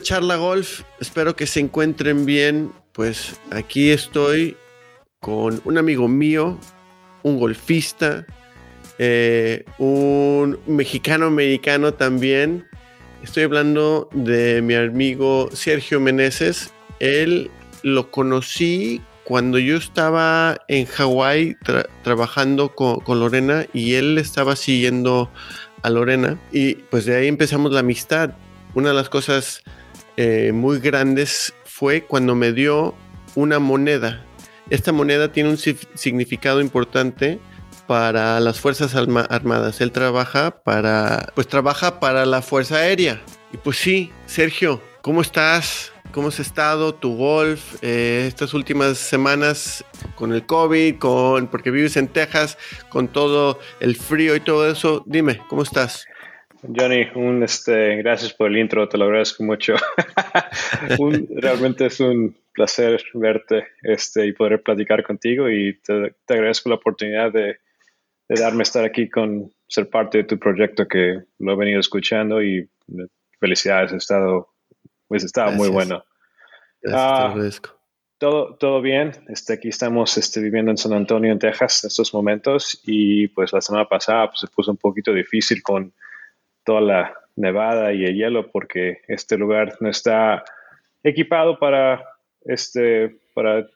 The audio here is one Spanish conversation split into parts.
Charla Golf, espero que se encuentren bien. Pues aquí estoy con un amigo mío, un golfista, eh, un mexicano americano también. Estoy hablando de mi amigo Sergio Meneses. Él lo conocí cuando yo estaba en Hawái trabajando con, Lorena y él estaba siguiendo a Lorena y pues de ahí empezamos la amistad una de las cosas eh, muy grandes fue cuando me dio una moneda. Esta moneda tiene un significado importante para las Fuerzas Armadas. Él trabaja para, pues trabaja para la Fuerza Aérea. Y pues sí, Sergio, ¿cómo estás? ¿Cómo has estado? ¿Tu golf? Eh, estas últimas semanas con el COVID, con, porque vives en Texas, con todo el frío y todo eso. Dime, ¿cómo estás? Johnny, un, este, gracias por el intro, te lo agradezco mucho. realmente es un placer verte este, y poder platicar contigo y te, agradezco la oportunidad de, darme estar aquí con ser parte de tu proyecto que lo he venido escuchando y felicidades, ha estado, pues estaba muy bueno. Ah, todo, todo bien. Este, aquí estamos este, viviendo en San Antonio, en Texas, en estos momentos. Y pues la semana pasada pues, se puso un poquito difícil con toda la nevada y el hielo porque este lugar no está equipado para, este, para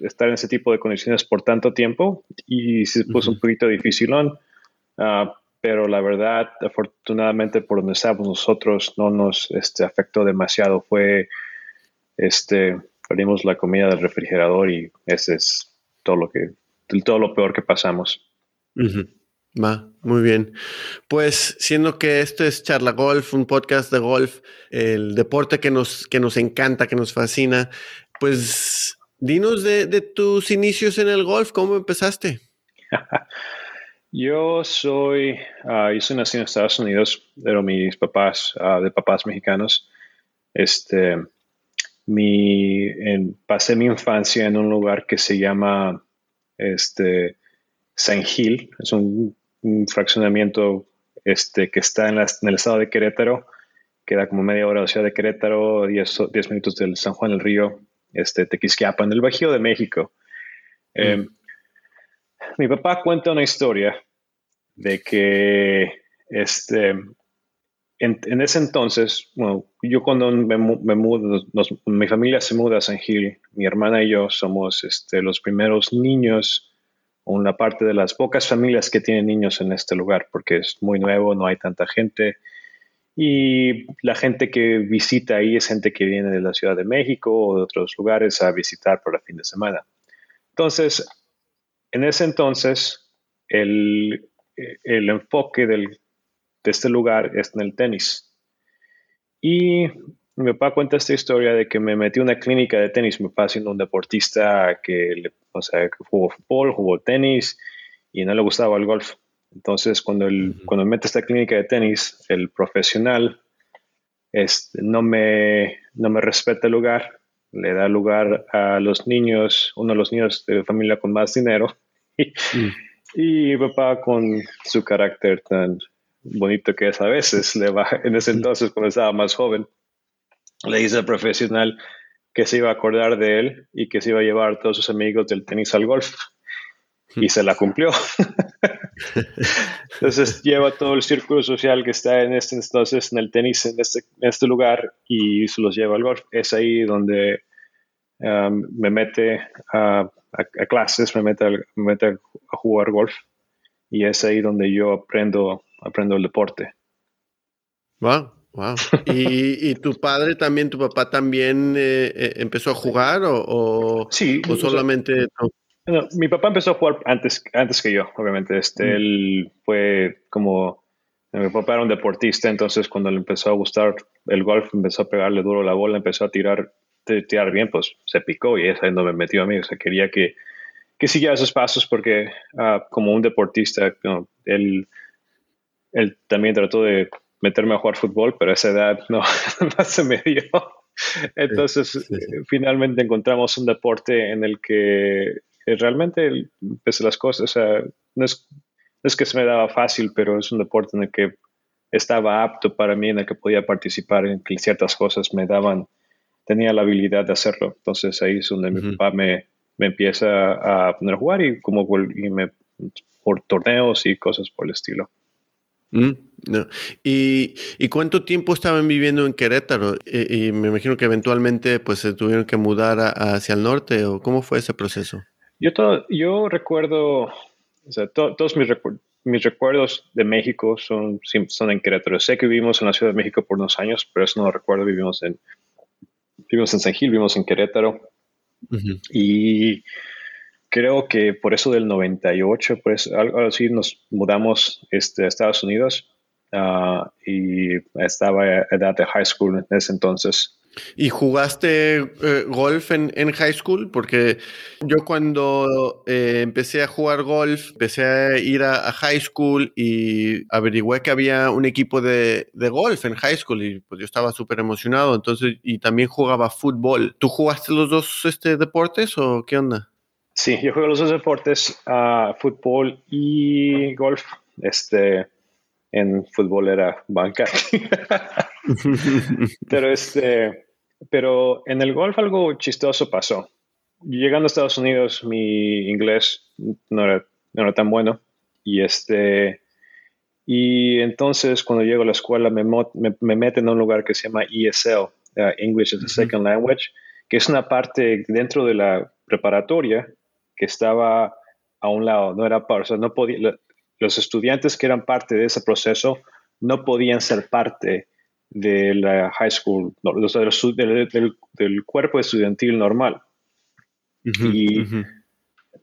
estar en ese tipo de condiciones por tanto tiempo y se puso un poquito dificilón. Ah, pero la verdad, afortunadamente por donde estamos nosotros no nos este, afectó demasiado. Fue, este, abrimos la comida del refrigerador y ese es todo lo que, todo lo peor que pasamos. Va, muy bien. Pues siendo que esto es Charla Golf, un podcast de golf, el deporte que nos, que nos encanta, que nos fascina, pues dinos de, tus inicios en el golf, ¿cómo empezaste? yo soy, uh, yo soy nacido en Estados Unidos, pero mis papás, ah, de papás mexicanos, este, mi, pasé mi infancia en un lugar que se llama, este, San Gil, es un un fraccionamiento este, que está en, el estado de Querétaro, queda como media hora de la ciudad de Querétaro, 10, minutos del San Juan del Río, este, Tequisquiapan, el Bajío de México. Em, mi papá cuenta una historia de que este, en, ese entonces, bueno, yo cuando me, mudo, mi familia se muda a San Gil, mi hermana y yo somos este, los primeros niños una parte de las pocas familias que tienen niños en este lugar, porque es muy nuevo, no hay tanta gente. Y la gente que visita ahí es gente que viene de la Ciudad de México o de otros lugares a visitar por el fin de semana. Entonces, en ese entonces, el, el enfoque del, de este lugar es en el tenis. Y mi papá cuenta esta historia de que me metí en una clínica de tenis. Mi papá siendo un deportista que, o sea, jugó fútbol, jugó tenis y no le gustaba el golf. Entonces, cuando, el, cuando me mete a esta clínica de tenis, el profesional este, no, me, no me respeta el lugar, le da lugar a los niños, uno de los niños de familia con más dinero. Y, y mi papá con su carácter tan bonito que es a veces, le va, en ese entonces cuando estaba más joven, le dice al profesional que se iba a acordar de él y que se iba a llevar a todos sus amigos del tenis al golf. Y se la cumplió. entonces lleva todo el círculo social que está en este entonces en el tenis, en este, este lugar, y se los lleva al golf. Es ahí donde um, me mete a, clases, me mete, a, me mete a jugar golf. Y es ahí donde yo aprendo, aprendo el deporte. Wow. Wow. ¿Y, tu padre también, tu papá también eh, eh, empezó a jugar o, sí, o solamente... mi papá empezó a jugar antes, antes que yo, obviamente. Este, mm. Él fue como... Mi papá era un deportista, entonces cuando le empezó a gustar el golf, empezó a pegarle duro la bola, empezó a tirar, tirar bien, pues se picó y es ahí donde me metió a mí. O sea, quería que, que siguiera esos pasos porque ah, como un deportista, él, él también trató de meterme a jugar fútbol, pero a esa edad no, no se me dio. Entonces, eh, finalmente encontramos un deporte en el que eh, realmente, pese las cosas, o sea, no es, es que se me daba fácil, pero es un deporte en el que estaba apto para mí, en el que podía participar en ciertas cosas, me daban, tenía la habilidad de hacerlo. Entonces ahí es donde mi papá me, me, empieza a poner a jugar y como y me, por torneos y cosas por el estilo. Mm, ¿Y, ¿Y, cuánto tiempo estaban viviendo en Querétaro? Y, me imagino que eventualmente pues se tuvieron que mudar hacia el norte o cómo fue ese proceso? Yo, todo, yo recuerdo, o sea, todos mis, mis, recuerdos de México son, son en Querétaro. Sé que vivimos en la Ciudad de México por unos años, pero eso no lo recuerdo. Vivimos en, vivimos en San Gil, vivimos en Querétaro. Y creo que por eso del 98, pues algo así nos mudamos este, a Estados Unidos uh, y estaba a edad de high school en ese entonces. ¿Y jugaste eh, golf en, en, high school? Porque yo cuando eh, empecé a jugar golf, empecé a ir a, high school y averigüé que había un equipo de, de golf en high school y pues yo estaba súper emocionado. Entonces, y también jugaba fútbol. ¿Tú jugaste los dos este, deportes o qué onda? Sí, yo juego los dos deportes, uh, fútbol y golf. Este, en fútbol era banca. pero este, pero en el golf algo chistoso pasó. Llegando a Estados Unidos, mi inglés no era, no era tan bueno y este, y entonces cuando llego a la escuela me, me, me meten en un lugar que se llama ESL, uh, English as a Second Language, que es una parte dentro de la preparatoria que estaba a un lado, no era o sea, no podía, los estudiantes que eran parte de ese proceso no podían ser parte de la high school, del, cuerpo estudiantil normal. y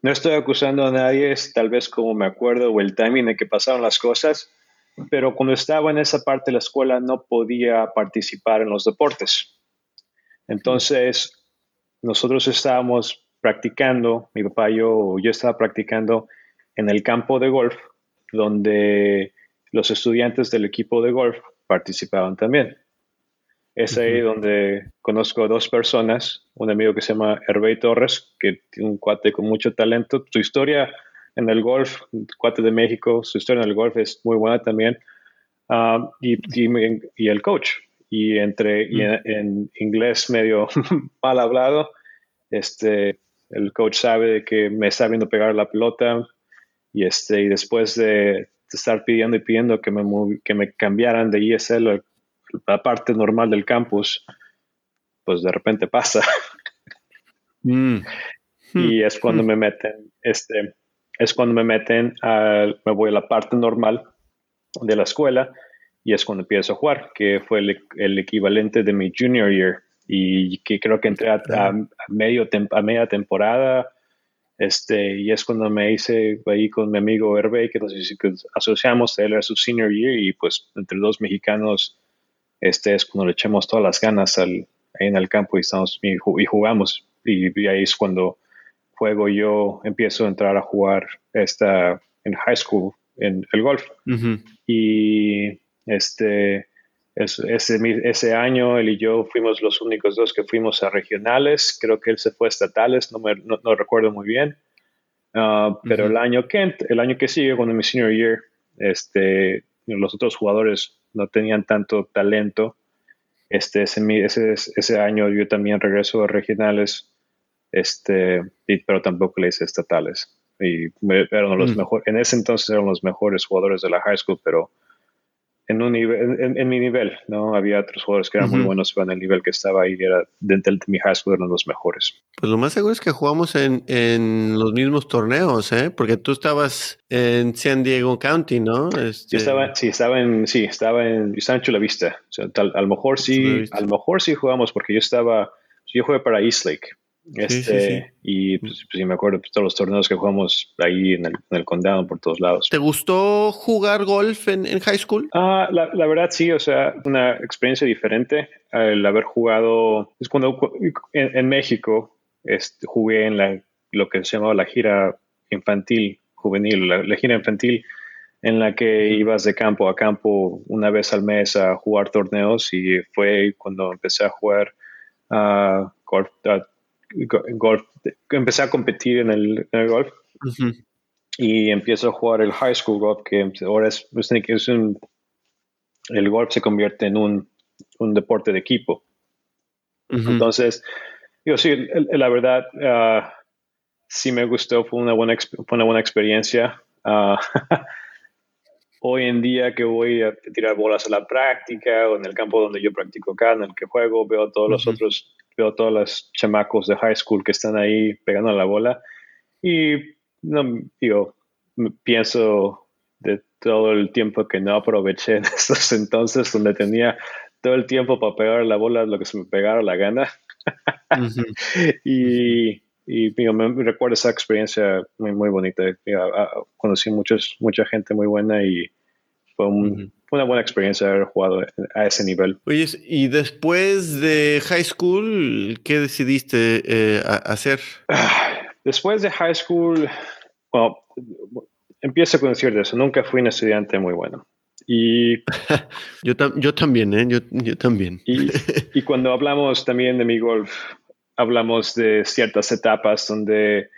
no estoy acusando a nadie, es tal vez como me acuerdo o el timing en que pasaron las cosas, pero cuando estaba en esa parte de la escuela no podía participar en los deportes. Entonces, nosotros estábamos practicando, mi papá y yo, yo estaba practicando en el campo de golf, donde los estudiantes del equipo de golf participaban también. Es ahí donde conozco a dos personas, un amigo que se llama Hervey Torres, que tiene un cuate con mucho talento. Su historia en el golf, cuate de México, su historia en el golf es muy buena también. Um, y, y, el coach. Y entre en, en, inglés medio mal hablado, este, el coach sabe que me está viendo pegar la pelota y, este, y después de, estar pidiendo y pidiendo que me, que me cambiaran de ESL a la parte normal del campus, pues de repente pasa. Mm. Y es cuando mm. me meten, este, es cuando me meten, a, me voy a la parte normal de la escuela y es cuando empiezo a jugar, que fue el, el equivalente de mi junior year y que creo que entré a, medio a media temporada. Este, y es cuando me hice ahí con mi amigo Hervé, que nos asociamos, él era su senior year, y pues entre dos mexicanos, este es cuando le echamos todas las ganas al, ahí en el campo y, estamos, y, jugamos. Y, ahí es cuando juego yo, empiezo a entrar a jugar esta, en high school, en el golf. Y este, ese, ese año él y yo fuimos los únicos dos que fuimos a regionales. Creo que él se fue a estatales, no, me, no, recuerdo muy bien. Ah, pero el año que el año que sigue, cuando mi senior year, este, los otros jugadores no tenían tanto talento. Este, ese, ese, ese año yo también regreso a regionales, este, pero tampoco le hice estatales. Y eran los mejores, en ese entonces eran los mejores jugadores de la high school, pero en, un nivel, en, mi nivel, ¿no? Había otros jugadores que eran muy buenos, pero en el nivel que estaba ahí era dentro de mi high school eran los mejores. Pues lo más seguro es que jugamos en, en los mismos torneos, ¿eh? Porque tú estabas en San Diego County, ¿no? Este... Yo estaba, sí, estaba en, sí, estaba en, estaba en Chula Vista. O sea, a lo mejor sí, a lo mejor sí jugamos porque yo estaba, yo jugué para Eastlake. Este, Y pues, pues, sí, me acuerdo de pues, todos los torneos que jugamos ahí en el, condado, por todos lados. ¿Te gustó jugar golf en, high school? Ah, la, la, verdad sí, o sea, una experiencia diferente. El haber jugado, es cuando en, México este, jugué en la, lo que se llamaba la gira infantil, juvenil, la, gira infantil en la que ibas de campo a campo una vez al mes a jugar torneos y fue cuando empecé a jugar uh, golf, golf, empecé a competir en el, golf y empiezo a jugar el high school golf, que ahora es, es un, el golf se convierte en un, deporte de equipo. Entonces, yo sí, la verdad, ah, sí me gustó, fue una buena, una buena experiencia. Hoy en día que voy a tirar bolas a la práctica o en el campo donde yo practico acá, en el que juego, veo todos los otros, veo todos los chamacos de high school que están ahí pegando a la bola y no, digo, pienso de todo el tiempo que no aproveché en esos entonces donde tenía todo el tiempo para pegar la bola lo que se me pegara la gana. y, y me recuerdo esa experiencia muy, muy bonita. conocí muchos, mucha gente muy buena y fue, una buena experiencia haber jugado a ese nivel. Oye, y después de high school, ¿qué decidiste eh, hacer? Después de high school, bueno, empiezo con decir eso, nunca fui un estudiante muy bueno. Y yo, yo también, ¿eh? Yo, también. Y, y, cuando hablamos también de mi golf, hablamos de ciertas etapas donde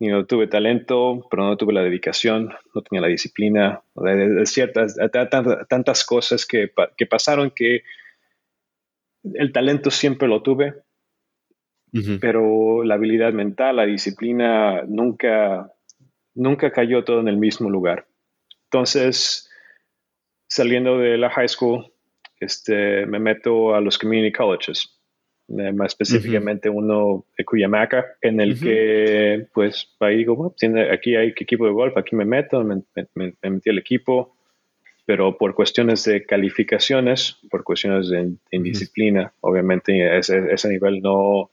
you tuve talento, pero no tuve la dedicación, no tenía la disciplina, de, ciertas, tantas, cosas que, que, pasaron que el talento siempre lo tuve, pero la habilidad mental, la disciplina nunca, nunca cayó todo en el mismo lugar. Entonces, saliendo de la high school, este, me meto a los community colleges, eh, más específicamente uno de Cuyamaca, en el que, pues, ahí digo, aquí hay equipo de golf, aquí me meto, me, metí al equipo, pero por cuestiones de calificaciones, por cuestiones de, indisciplina, obviamente ese, ese nivel no,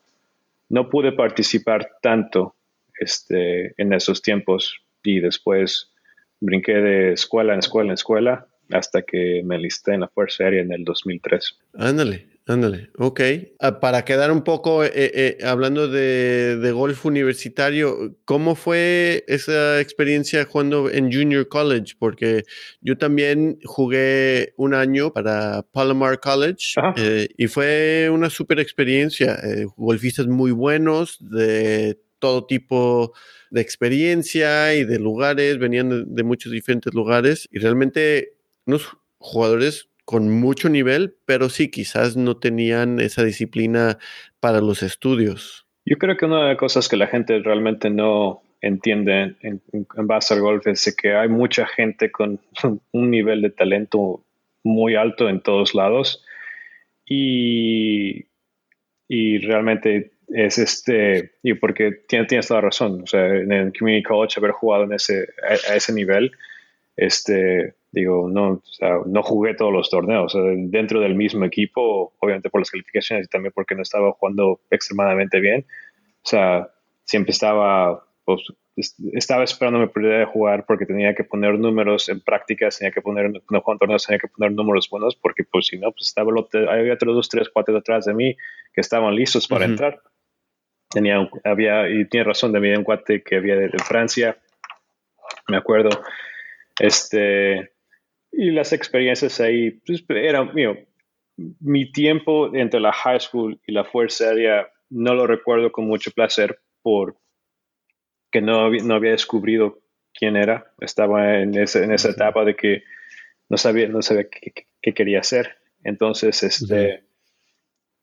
no pude participar tanto este, en esos tiempos y después brinqué de escuela en escuela en escuela hasta que me listé en la Fuerza Aérea en el 2003. Ándale, ándale, ok. Ah, para quedar un poco eh, eh, hablando de, de, golf universitario, ¿cómo fue esa experiencia jugando en Junior College? Porque yo también jugué un año para Palomar College eh, y fue una super experiencia. golfistas muy buenos de todo tipo de experiencia y de lugares, venían de, muchos diferentes lugares y realmente unos jugadores con mucho nivel, pero sí, quizás no tenían esa disciplina para los estudios. Yo creo que una de las cosas que la gente realmente no entiende en, base al golf es que hay mucha gente con un nivel de talento muy alto en todos lados y, y realmente es este, y porque tienes, tienes toda razón, o sea, en el Community College haber jugado en ese, a, ese nivel, este, digo, no, o sea, no jugué todos los torneos, dentro del mismo equipo, obviamente por las calificaciones y también porque no estaba jugando extremadamente bien, o sea, siempre estaba, pues, estaba esperando mi oportunidad de jugar porque tenía que poner números en prácticas, tenía que poner, no jugar torneos, tenía que poner números buenos porque pues si no, pues estaba, había otros dos, tres, cuatro detrás de mí que estaban listos para entrar. Tenía, había, y tiene razón, había un cuate que había de, Francia, me acuerdo, este, y las experiencias ahí, pues, era, mío, mi tiempo entre la high school y la Fuerza Aérea no lo recuerdo con mucho placer por que no, no había descubrido quién era, estaba en, ese, en esa etapa de que no sabía, no sabía qué, quería hacer. Entonces, este,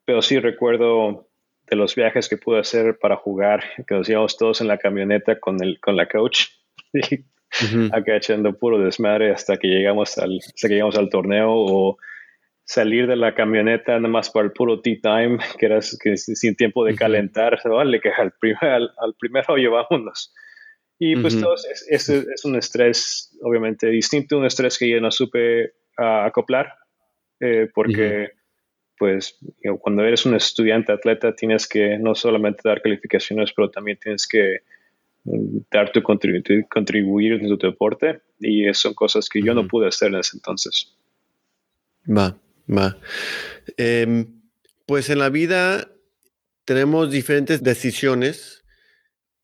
pero sí recuerdo de los viajes que pude hacer para jugar, que nos íbamos todos en la camioneta con, el, con la coach, y acá echando puro desmadre hasta que llegamos al, hasta que llegamos al torneo o salir de la camioneta nada más para el puro tea time, que era que sin tiempo de calentar, vale, que al, primer, al, primero llevámonos. Y pues todo es, es, un estrés, obviamente, distinto, un estrés que yo no supe ah, acoplar, eh, porque pues cuando eres un estudiante atleta tienes que no solamente dar calificaciones, pero también tienes que dar tu contribuir en tu deporte y son cosas que yo no pude hacer en ese entonces. Va, va. Em, pues en la vida tenemos diferentes decisiones.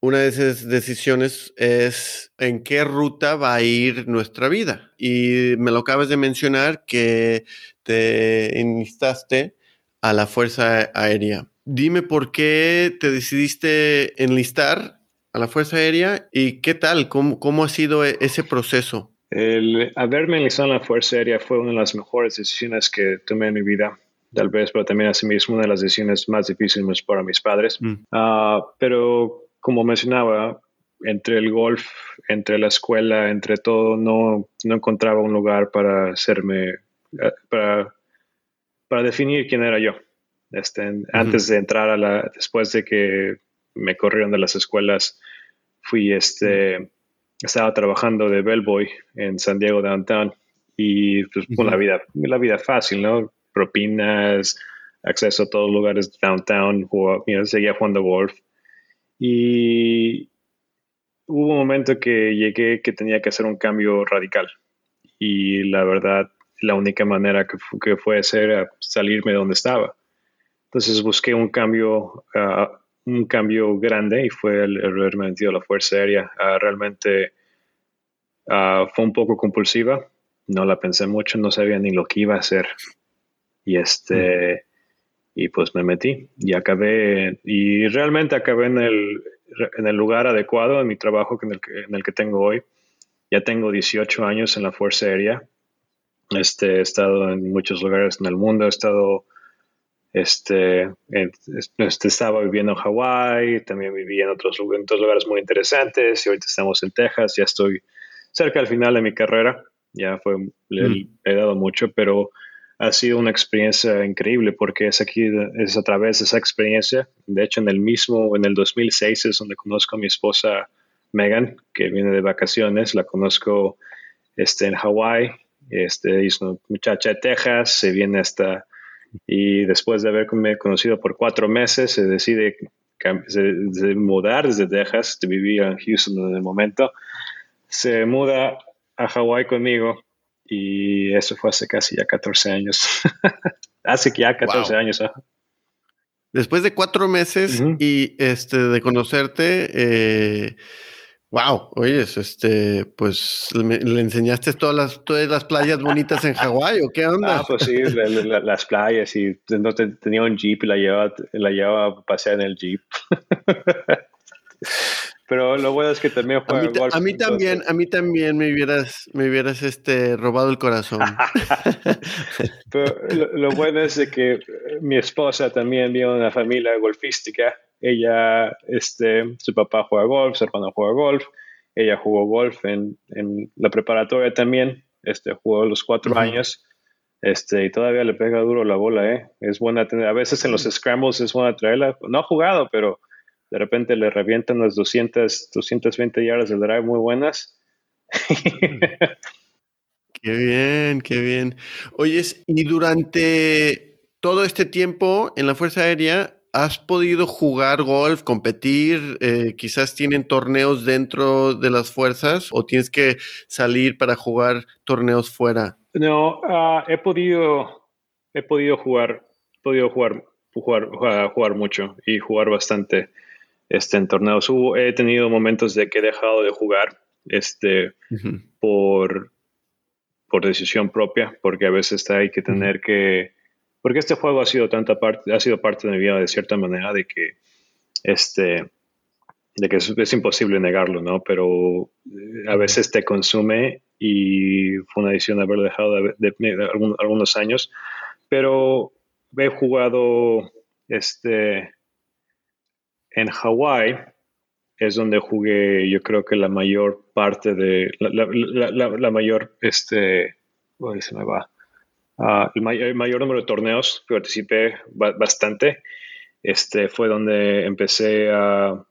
Una de esas decisiones es en qué ruta va a ir nuestra vida. Y me lo acabas de mencionar que te enlistaste a la Fuerza Aérea. Dime por qué te decidiste enlistar a la Fuerza Aérea y qué tal, cómo, cómo ha sido e-, ese proceso. El haberme enlistado en la Fuerza Aérea fue una de las mejores decisiones que tomé en mi vida, tal vez, pero también asimismo una de las decisiones más difíciles para mis padres. Mm. Ah, pero como mencionaba, entre el golf, entre la escuela, entre todo, no, no encontraba un lugar para hacerme, eh, para, para definir quién era yo. Este, Antes de entrar a la, después de que me corrieron de las escuelas, fui, este, estaba trabajando de bellboy en San Diego Downtown y pues la vida, la vida fácil, ¿no? Propinas, acceso a todos los lugares de downtown, seguía jugando golf. Y hubo un momento que llegué que tenía que hacer un cambio radical. Y la verdad, la única manera que, que fue hacer salirme de donde estaba. Entonces busqué un cambio, ah, un cambio grande y fue el, haberme metido a la Fuerza Aérea. Ah, realmente ah, fue un poco compulsiva, no la pensé mucho, no sabía ni lo que iba a hacer. Y este, y pues me metí y acabé, y realmente acabé en el, en el lugar adecuado en mi trabajo en el, que, en el que tengo hoy. Ya tengo 18 años en la Fuerza Aérea. Este, he estado en muchos lugares en el mundo, he estado este, este, estaba viviendo en Hawái, también viví en otros, lugares muy interesantes y ahorita estamos en Texas, ya estoy cerca al final de mi carrera, ya fue, le, mm. he dado mucho, pero ha sido una experiencia increíble porque es aquí, es a través de esa experiencia, de hecho en el mismo, en el 2006 es donde conozco a mi esposa Megan, que viene de vacaciones, la conozco este, en Hawái, este, es una muchacha de Texas, se viene hasta y después de haberme conocido por cuatro meses se decide mudar desde Texas, vivía en Houston en el momento, se muda a Hawái conmigo y eso fue hace casi ya 14 años. hace ya 14 años. Después de cuatro meses y este de conocerte, eh, Wow, oyes, este, pues le, enseñaste todas las, todas las playas bonitas en Hawái o qué onda? Ah, pues sí, las playas y no tenía un jeep y la llevaba, la llevaba a pasear en el jeep. Pero lo bueno es que también juega a mí, golf. A mí también, a mí también me hubieras, me hubieras este, robado el corazón. Pero lo, bueno es de que mi esposa también viene de una familia golfística ella, este, su papá juega golf, su hermano juega golf, ella jugó golf en, en la preparatoria también, este, jugó los cuatro años, este, y todavía le pega duro la bola, ¿eh? Es buena tener, a veces en los scrambles es buena traerla, no ha jugado, pero de repente le revientan las 200, 220 yardas del drive muy buenas. qué bien, qué bien. Oyes, y durante todo este tiempo en la Fuerza Aérea, ¿Has podido jugar golf, competir? Eh, quizás tienen torneos dentro de las fuerzas o tienes que salir para jugar torneos fuera. No, ah, he podido, he podido jugar, podido jugar, jugar, jugar, mucho y jugar bastante este, en torneos. he tenido momentos de que he dejado de jugar este, por, por decisión propia, porque a veces hay que tener que porque este juego ha sido tanta parte, ha sido parte de mi vida de cierta manera de que este de que es, imposible negarlo, ¿no? Pero eh, a veces te consume y fue una decisión haberlo dejado de, algunos años. Pero he jugado este en Hawái es donde jugué yo creo que la mayor parte de la, mayor este se me va Ah, el, mayor, número de torneos que participé bastante. Este fue donde empecé a,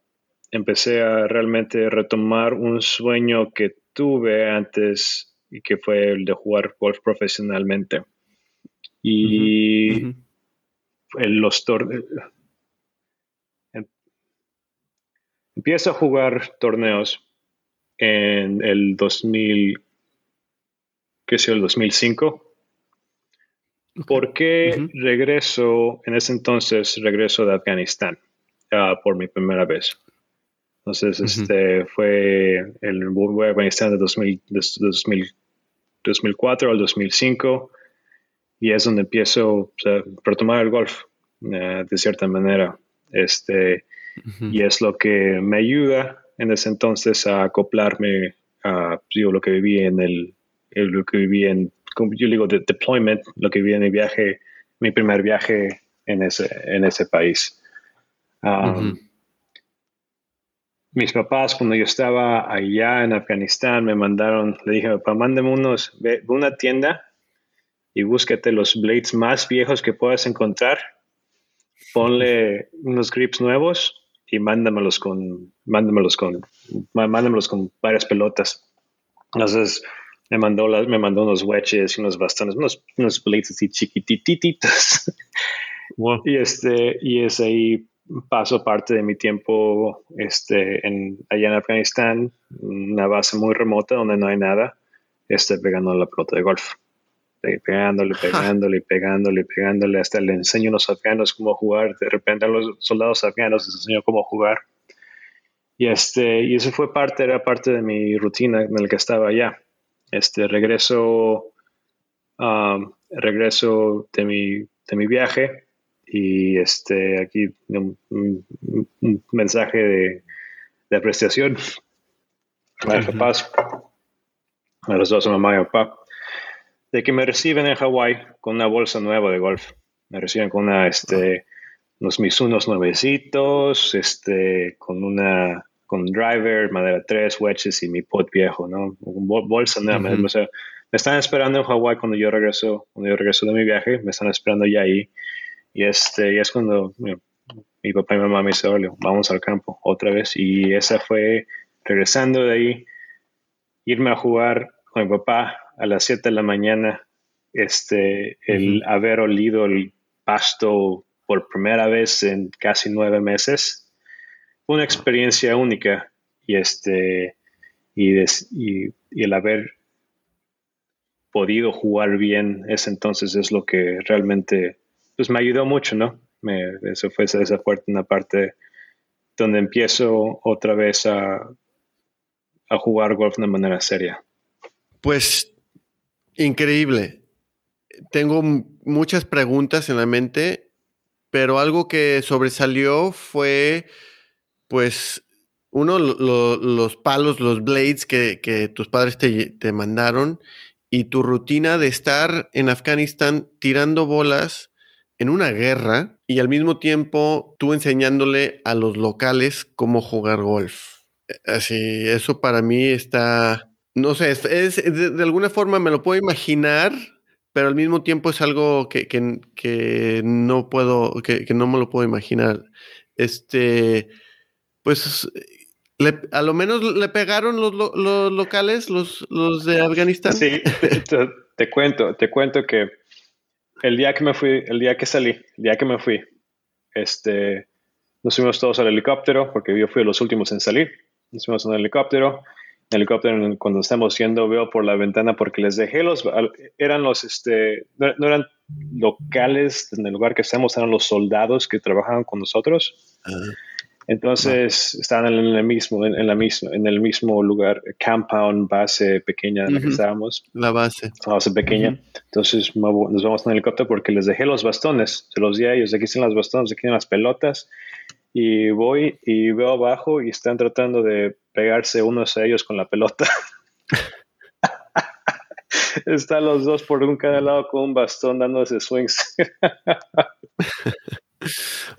empecé a realmente retomar un sueño que tuve antes y que fue el de jugar golf profesionalmente. Y en los torneos... Em, empiezo a jugar torneos en el 2000, ¿qué sé el 2005 ¿Por qué regreso, en ese entonces, regreso de Afganistán ah, por mi primera vez? Entonces, este fue el voy a Afganistán de, 2004 al 2005 y es donde empiezo a retomar el golf eh, de cierta manera. Este, Y es lo que me ayuda en ese entonces a acoplarme uh, digo, lo que viví en el, lo que viví en, yo digo, de deployment, lo que viví en el viaje, mi primer viaje en ese, en ese país. Um, mis papás, cuando yo estaba allá en Afganistán, me mandaron, le dije, papá, mándame unos, ve, una tienda y búsquete los blades más viejos que puedas encontrar, ponle unos grips nuevos y mándamelos con, mándamelos con, mándamelos con varias pelotas. Entonces, me mandó, las, me mandó unos wedges y unos bastones, unos, unos blades así chiquitititos. Y este, y es ahí paso parte de mi tiempo este, en, allá en Afganistán, una base muy remota donde no hay nada, este, pegando la pelota de golf. Pegándole, pegándole, pegándole, pegándole, hasta le enseño a los afganos cómo jugar. De repente a los soldados afganos les enseño cómo jugar. Y, este, y eso fue parte, era parte de mi rutina en el que estaba allá. Este, regreso, um, regreso de mi, de mi viaje y este, aquí un, mensaje de, de, apreciación a mis papás, a los dos, a mamá y papá, de que me reciben en Hawái con una bolsa nueva de golf. Me reciben con una, este, unos Misunos nuevecitos, este, con una, con driver, madera 3, wedges y mi pot viejo, ¿no? bolsa nueva. me, me están esperando en Hawái cuando yo regreso, cuando yo regreso de mi viaje, me están esperando ya ahí y, este, y es cuando mi papá y mi mamá me dicen, vamos al campo otra vez. Y esa fue, regresando de ahí, irme a jugar con mi papá a las 7 de la mañana, este, el haber olido el pasto por primera vez en casi nueve meses, una experiencia única. Y, este, y, el haber podido jugar bien ese entonces es lo que realmente pues me ayudó mucho, ¿no? Me, eso fue esa, fuerte una parte donde empiezo otra vez a, a jugar golf de manera seria. Pues increíble. Tengo muchas preguntas en la mente, pero algo que sobresalió fue, pues, uno, los palos, los blades que, que tus padres te, te, mandaron y tu rutina de estar en Afganistán tirando bolas en una guerra y al mismo tiempo tú enseñándole a los locales cómo jugar golf. Así, eso para mí está, no sé, es, de, alguna forma me lo puedo imaginar, pero al mismo tiempo es algo que, que, no puedo, que, no me lo puedo imaginar. Este, pues a lo menos le pegaron los, los locales, los, los, de Afganistán. Sí, te, cuento, te cuento que el día que me fui, el día que salí, el día que me fui, este, nos fuimos todos al helicóptero, porque yo fui de los últimos en salir. Nos fuimos en el helicóptero. En el helicóptero, cuando estamos yendo, veo por la ventana porque les dejé los, eran los, este, no, eran locales en el lugar que estamos, eran los soldados que trabajaban con nosotros. Entonces estaban en el mismo, en, la misma, en el mismo lugar, compound, base pequeña en la que estábamos. La base. La base pequeña. Entonces nos vamos en el helicóptero porque les dejé los bastones. Se los di a ellos. Aquí están los bastones, aquí están las pelotas. Y voy y veo abajo y están tratando de pegarse unos a ellos con la pelota. están los dos por un cada lado con un bastón dándose swings.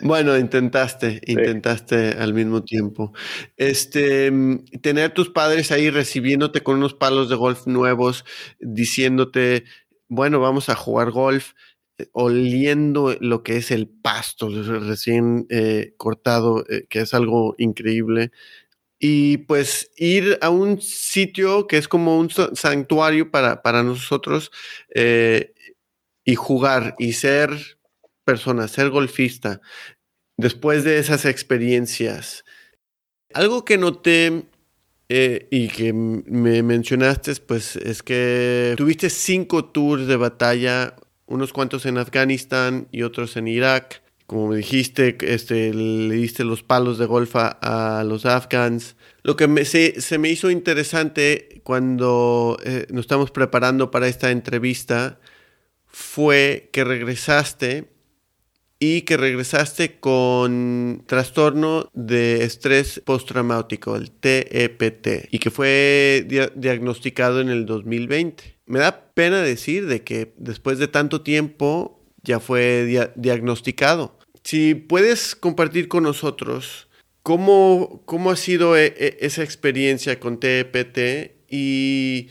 Bueno, intentaste, intentaste al mismo tiempo. Este, mm, tener tus padres ahí recibiéndote con unos palos de golf nuevos, diciéndote, bueno, vamos a jugar golf, eh, oliendo lo que es el pasto recién eh, cortado, eh, que es algo increíble. Y pues ir a un sitio que es como un santuario para, para nosotros y jugar y ser persona, ser golfista, después de esas experiencias, algo que noté eh, y que me mencionaste, pues es que tuviste cinco tours de batalla, unos cuantos en Afganistán y otros en Irak. Como me dijiste, este, le diste los palos de golf a, los afgans. Lo que me, se, me hizo interesante cuando eh, nos estamos preparando para esta entrevista fue que regresaste y que regresaste con trastorno de estrés postraumático, el TEPT, y que fue diagnosticado en el 2020. Me da pena decir de que después de tanto tiempo ya fue diagnosticado. Si puedes compartir con nosotros cómo, cómo ha sido e, e, esa experiencia con TEPT y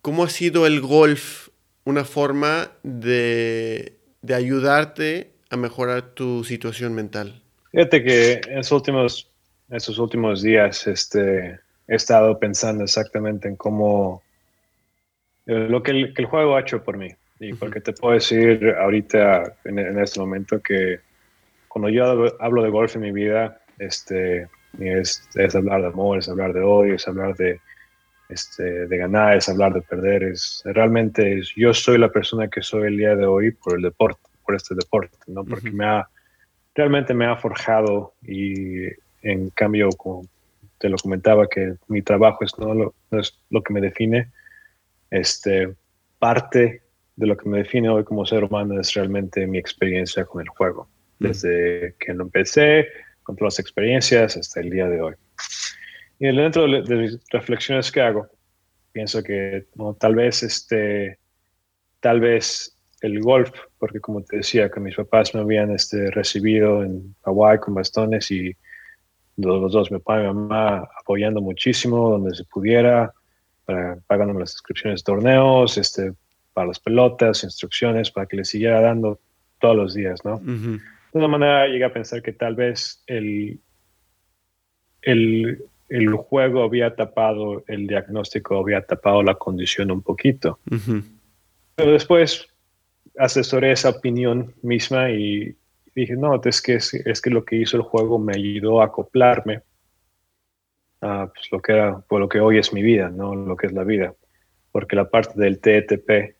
cómo ha sido el golf una forma de, de ayudarte a mejorar tu situación mental. Fíjate que en esos últimos, esos últimos días este, he estado pensando exactamente en cómo eh, lo que el, que el juego ha hecho por mí. Y porque te puedo decir ahorita, en, este momento, que cuando yo hablo de golf en mi vida, este, es, es hablar de amor, es hablar de odio, es hablar de, este, de ganar, es hablar de perder, es realmente es, yo soy la persona que soy el día de hoy por el deporte, por este deporte, ¿no? Porque me ha, realmente me ha forjado y en cambio, como te lo comentaba, que mi trabajo es, no, lo, no es lo que me define, este, parte de lo que me define hoy como ser humano es realmente mi experiencia con el juego. Desde que lo empecé, con todas las experiencias, hasta el día de hoy. Y dentro de, las reflexiones que hago, pienso que tal vez este, tal vez el golf, porque como te decía, que mis papás me habían este, recibido en Hawái con bastones y los, dos, mi papá y mi mamá apoyando muchísimo donde se pudiera, para, pagándome las inscripciones de torneos, este, para las pelotas, instrucciones, para que les siguiera dando todos los días, ¿no? De una manera llegué a pensar que tal vez el, el, el, juego había tapado, el diagnóstico había tapado la condición un poquito. Pero después asesoré esa opinión misma y dije, no, es que, es, que lo que hizo el juego me ayudó a acoplarme a pues, lo que era, por lo que hoy es mi vida, no lo que es la vida. Porque la parte del TTP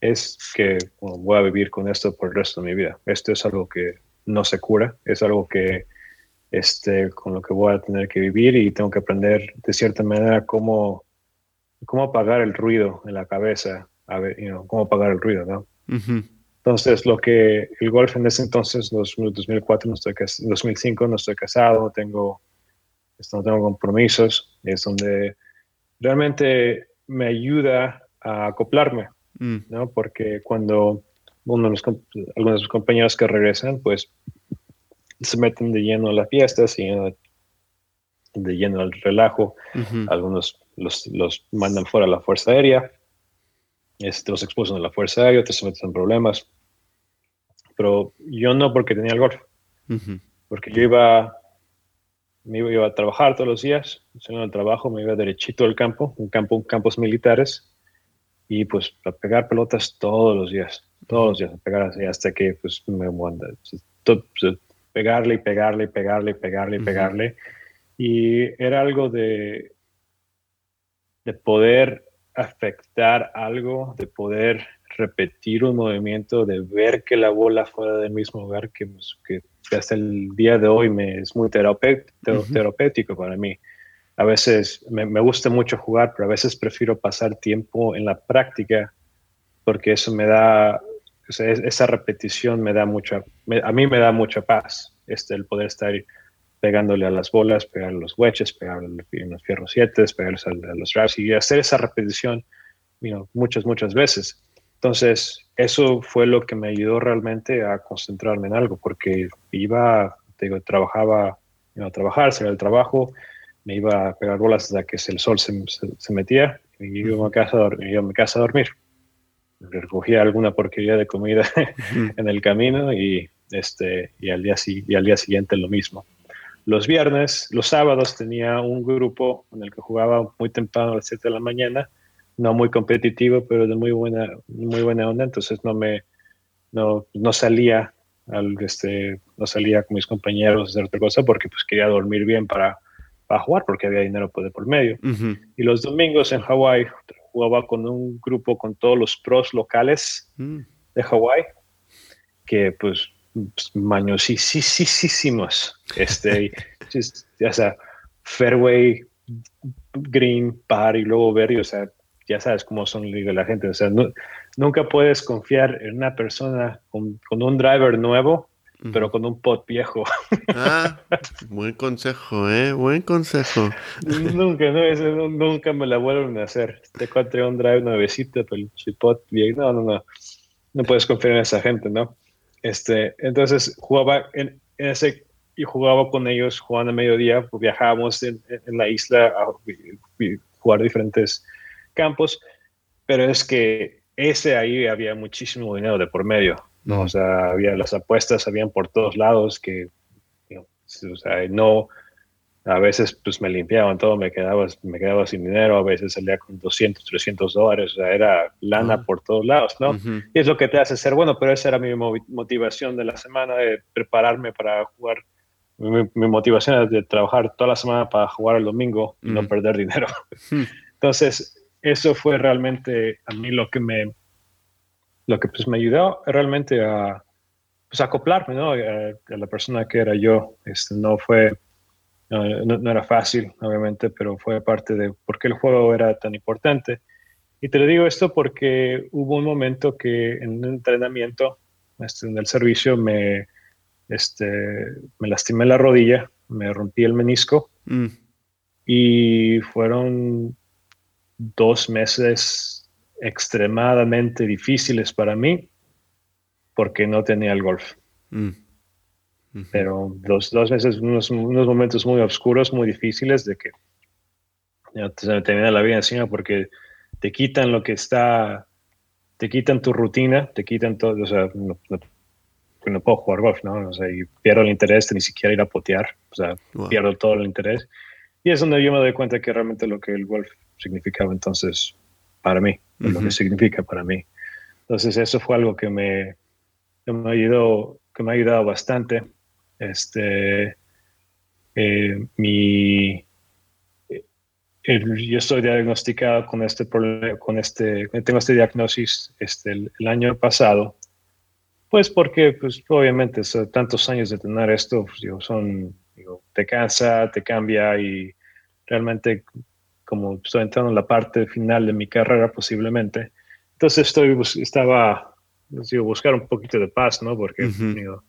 es que voy a vivir con esto por el resto de mi vida. Esto es algo que no se cura, es algo que este, con lo que voy a tener que vivir y tengo que aprender de cierta manera cómo, cómo apagar el ruido en la cabeza, a ver, cómo apagar el ruido, ¿no? Entonces, lo que el golf en ese entonces, 2004, no estoy, 2005, no estoy casado, no tengo, no tengo compromisos, es donde realmente me ayuda a acoplarme Mm. ¿no? Porque cuando uno de los, algunos de sus compañeros que regresan, pues se meten de lleno a las fiestas y de lleno al relajo. Algunos los, los, mandan fuera a la Fuerza Aérea, este, los expuestos a la Fuerza Aérea, otros se meten en problemas. Pero yo no porque tenía el golf, porque yo iba, me iba, a trabajar todos los días, saliendo del trabajo, me iba derechito al campo, un campo, campos militares, y pues a pegar pelotas todos los días, todos los días, a pegar así hasta que pues me manda. Pegarle y pegarle y pegarle y pegarle y pegarle. Y era algo de, de poder afectar algo, de poder repetir un movimiento, de ver que la bola fuera del mismo lugar que, que hasta el día de hoy me es muy terapéutico para mí. A veces me, gusta mucho jugar, pero a veces prefiero pasar tiempo en la práctica porque eso me da, esa repetición me da mucha, a mí me da mucha paz, este, el poder estar pegándole a las bolas, pegarle a los wedges, pegarle a los fierros 7, pegarle a los drives y hacer esa repetición muchas, muchas veces. Entonces, eso fue lo que me ayudó realmente a concentrarme en algo, porque iba, digo, trabajaba, iba a trabajar, salía del trabajo, me iba a pegar bolas hasta que el sol se, se, metía y iba a, casa, a mi casa a dormir. Recogía alguna porquería de comida en el camino y, este, y, al día, y al día siguiente lo mismo. Los viernes, los sábados tenía un grupo en el que jugaba muy temprano a las 7 de la mañana, no muy competitivo, pero de muy buena, muy buena onda, entonces no me no, no salía al, este, no salía con mis compañeros a hacer otra cosa porque pues quería dormir bien para para jugar porque había dinero por, por medio. Y los domingos en Hawái jugaba con un grupo con todos los pros locales mm. de Hawái, que pues, pues mañosísimos. Este, ya sea, fairway, green, par y luego verde, o sea, ya sabes cómo son la gente, o sea, nunca puedes confiar en una persona con, con un driver nuevo pero con un pot viejo. Ah, buen consejo, ¿eh? Buen consejo. nunca, no, nunca me la vuelven a hacer. Te encontré un drive nuevecito, pero el pot viejo, no, no, no. No puedes confiar en esa gente, ¿no? Este, entonces jugaba en, ese y jugaba con ellos, jugando a mediodía, pues viajábamos en, la isla a, jugar diferentes campos, pero es que ese ahí había muchísimo dinero de por medio, ¿no? O sea, había las apuestas, habían por todos lados que, o sea, no, a veces pues me limpiaban todo, me quedaba, me quedaba sin dinero, a veces salía con 200, 300 dólares, o sea, era lana ah. por todos lados, ¿no? Y es lo que te hace ser bueno, pero esa era mi motivación de la semana, de prepararme para jugar. Mi, motivación es de trabajar toda la semana para jugar el domingo y no perder dinero. Entonces, eso fue realmente a mí lo que me, lo que pues me ayudó realmente a pues, acoplarme, ¿no? A, la persona que era yo. Este, no fue no, era fácil, obviamente, pero fue parte de por qué el juego era tan importante. Y te lo digo esto porque hubo un momento que en un entrenamiento, este, en el servicio, me, este, me lastimé la rodilla, me rompí el menisco mm. y fueron dos meses extremadamente difíciles para mí porque no tenía el golf. Mm. Pero los dos meses, unos, unos, momentos muy oscuros, muy difíciles de que ya te, te viene la vida encima porque te quitan lo que está, te quitan tu rutina, te quitan todo, o sea, no, no, puedo jugar golf, ¿no? O sea, y pierdo el interés de ni siquiera ir a potear, o sea, pierdo todo el interés. Y es donde yo me doy cuenta que realmente lo que el golf significaba entonces para mí, lo que significa para mí. Entonces eso fue algo que me, que me ayudó, que me ha ayudado bastante. Este, eh, mi, yo estoy diagnosticado con este problema, con este, tengo este diagnosis este, el, año pasado, pues porque, pues obviamente, tantos años de tener esto, pues, son, digo, te cansa, te cambia y realmente, como estoy entrando en la parte final de mi carrera posiblemente, entonces estoy, estaba, digo, buscar un poquito de paz, ¿no? Porque, digo,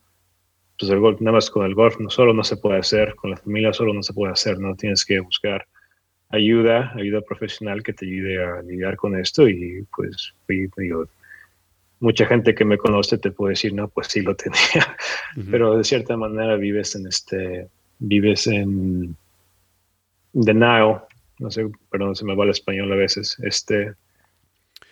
pues el golf, nada más con el golf no solo no se puede hacer, con la familia solo no se puede hacer, ¿no? Tienes que buscar ayuda, ayuda profesional que te ayude a lidiar con esto y pues digo, mucha gente que me conoce te puede decir, no, pues sí lo tenía, pero de cierta manera vives en este, vives en denial, no sé, perdón, se me va el español a veces, este...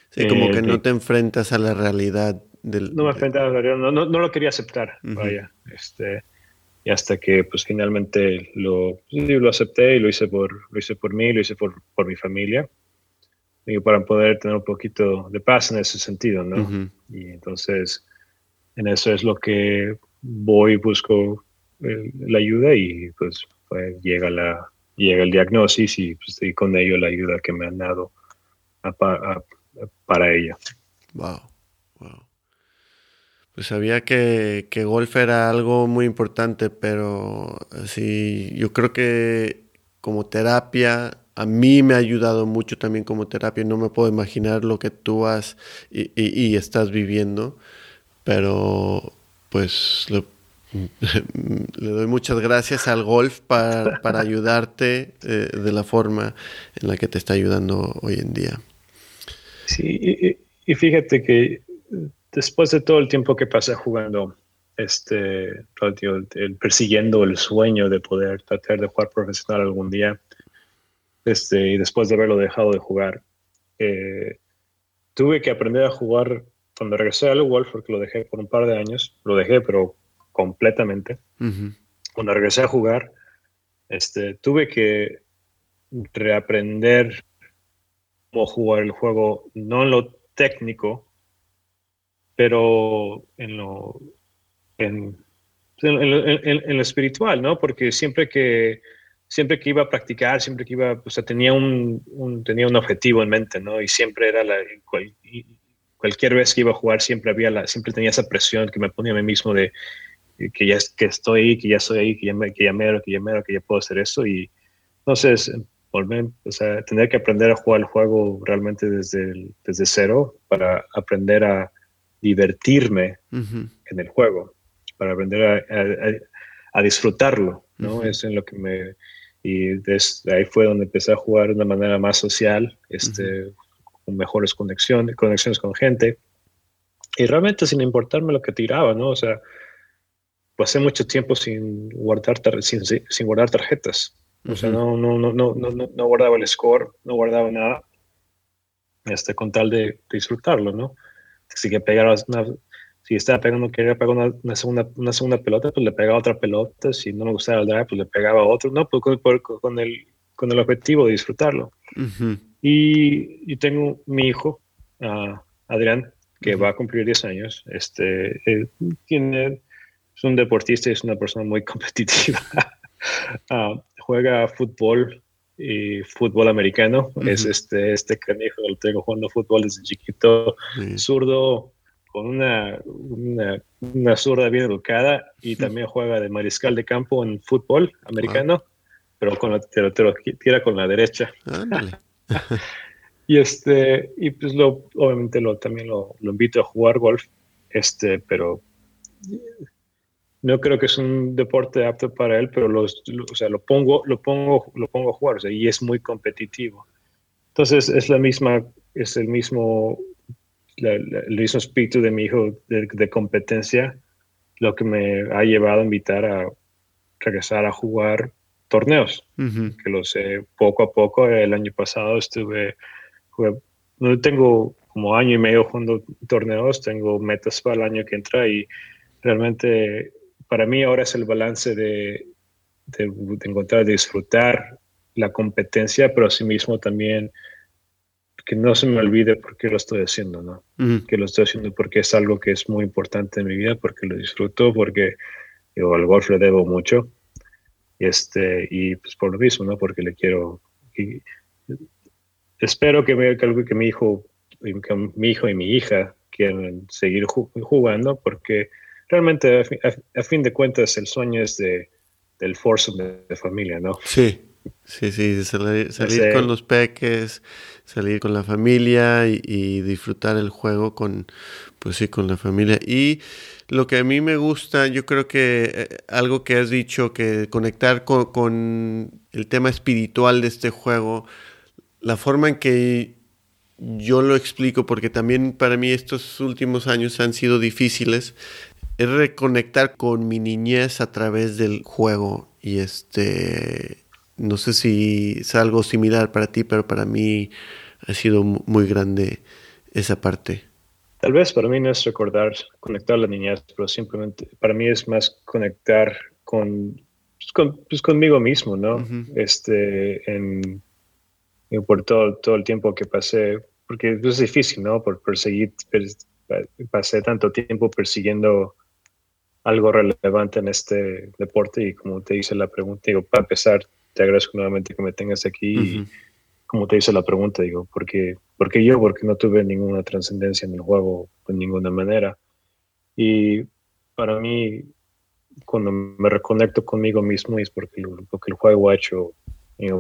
Sí, como que eh, no te enfrentas a la realidad no me enfrentaba no, no, no, lo quería aceptar, vaya. Este, y hasta que pues finalmente lo, lo acepté y lo hice por, lo hice por mí, lo hice por, por mi familia. Y para poder tener un poquito de paz en ese sentido, ¿no? Y entonces, en eso es lo que voy, busco la ayuda y pues, pues, llega, la, llega el diagnóstico y, pues, y con ello la ayuda que me han dado para ella. Wow. Pues sabía que, que golf era algo muy importante, pero sí, yo creo que como terapia a mí me ha ayudado mucho también como terapia. No me puedo imaginar lo que tú has y, estás viviendo, pero pues le, doy muchas gracias al golf para, para ayudarte eh, de la forma en la que te está ayudando hoy en día. Sí, y fíjate que después de todo el tiempo que pasé jugando, este, el, persiguiendo el sueño de poder tratar de jugar profesional algún día, este, y después de haberlo dejado de jugar, eh, tuve que aprender a jugar cuando regresé al golf, porque lo dejé por un par de años, lo dejé, pero completamente. Cuando regresé a jugar, este, tuve que reaprender cómo jugar el juego, no en lo técnico, pero en lo, en, en, lo espiritual, ¿no? Porque siempre que, siempre que iba a practicar, siempre que iba, o sea, tenía un, tenía un objetivo en mente, ¿no? Y siempre era la, cualquier vez que iba a jugar, siempre había la, siempre tenía esa presión que me ponía a mí mismo de que ya que estoy ahí, que ya soy ahí, que ya, que ya mero, que ya mero, que ya puedo hacer eso. Y entonces, volver, o sea, tener que aprender a jugar el juego realmente desde, desde cero para aprender a divertirme en el juego. para aprender a, disfrutarlo, ¿no? Es en lo que me... Y desde ahí fue donde empecé a jugar de una manera más social, este, con mejores conexiones, conexiones con gente. Y realmente sin importarme lo que tiraba, ¿no? O sea, pasé mucho tiempo sin guardar, sin, sin guardar tarjetas. O sea, no, no, no, no, no, no guardaba el score, no guardaba nada, este, con tal de, disfrutarlo, ¿no? Si que pegar una, si estaba pegando, quería pegar una, una, segunda, una segunda pelota, pues le pegaba otra pelota, si no me gustaba el drive, pues le pegaba otro, no, pues con, con el, con el objetivo de disfrutarlo. y, y, tengo mi hijo, uh, Adrián, que va a cumplir 10 años, este, tiene, es un deportista y es una persona muy competitiva. uh, juega fútbol y fútbol americano. Es este, este canijo, lo tengo jugando fútbol desde chiquito, zurdo, con una, una, zurda bien educada y también juega de mariscal de campo en fútbol americano, pero con la, te, lo, tira con la derecha. y este, y pues lo, obviamente lo, también lo, lo invito a jugar golf, este, pero no creo que es un deporte apto para él, pero lo, o sea, lo pongo, lo pongo, lo pongo a jugar, y es muy competitivo. Entonces es la misma, es el mismo, el mismo espíritu de mi hijo de, competencia, lo que me ha llevado a invitar a regresar a jugar torneos, que lo sé poco a poco. El año pasado estuve, no tengo como año y medio jugando torneos, tengo metas para el año que entra y realmente para mí ahora es el balance de, de, encontrar, de disfrutar la competencia, pero asimismo también que no se me olvide por qué lo estoy haciendo, ¿no? Que lo estoy haciendo porque es algo que es muy importante en mi vida, porque lo disfruto, porque yo al golf le debo mucho. Y, este, y pues por lo mismo, ¿no? Porque le quiero... espero que, me, que mi hijo que mi hijo y mi hija quieran seguir jugando porque realmente a, fin de cuentas el sueño es de, del force de, familia, ¿no? Sí, sí, sí, salir, con los peques, salir con la familia y, disfrutar el juego con, pues sí, con la familia. Y lo que a mí me gusta, yo creo que eh, algo que has dicho, que conectar con, con el tema espiritual de este juego, la forma en que yo lo explico porque también para mí estos últimos años han sido difíciles es reconectar con mi niñez a través del juego y este no sé si es algo similar para ti, pero para mí ha sido muy grande esa parte. Tal vez para mí no es recordar, conectar la niñez, pero simplemente para mí es más conectar con, pues, pues conmigo mismo, ¿no? Este, en, por todo, todo el tiempo que pasé, porque es difícil, ¿no? Por perseguir, pasé tanto tiempo persiguiendo algo relevante en este deporte y como te hice la pregunta, digo, para empezar, te agradezco nuevamente que me tengas aquí y como te hice la pregunta, digo, ¿por qué, yo? Porque no tuve ninguna trascendencia en el juego de ninguna manera. Y para mí, cuando me reconecto conmigo mismo es porque, porque el juego ha hecho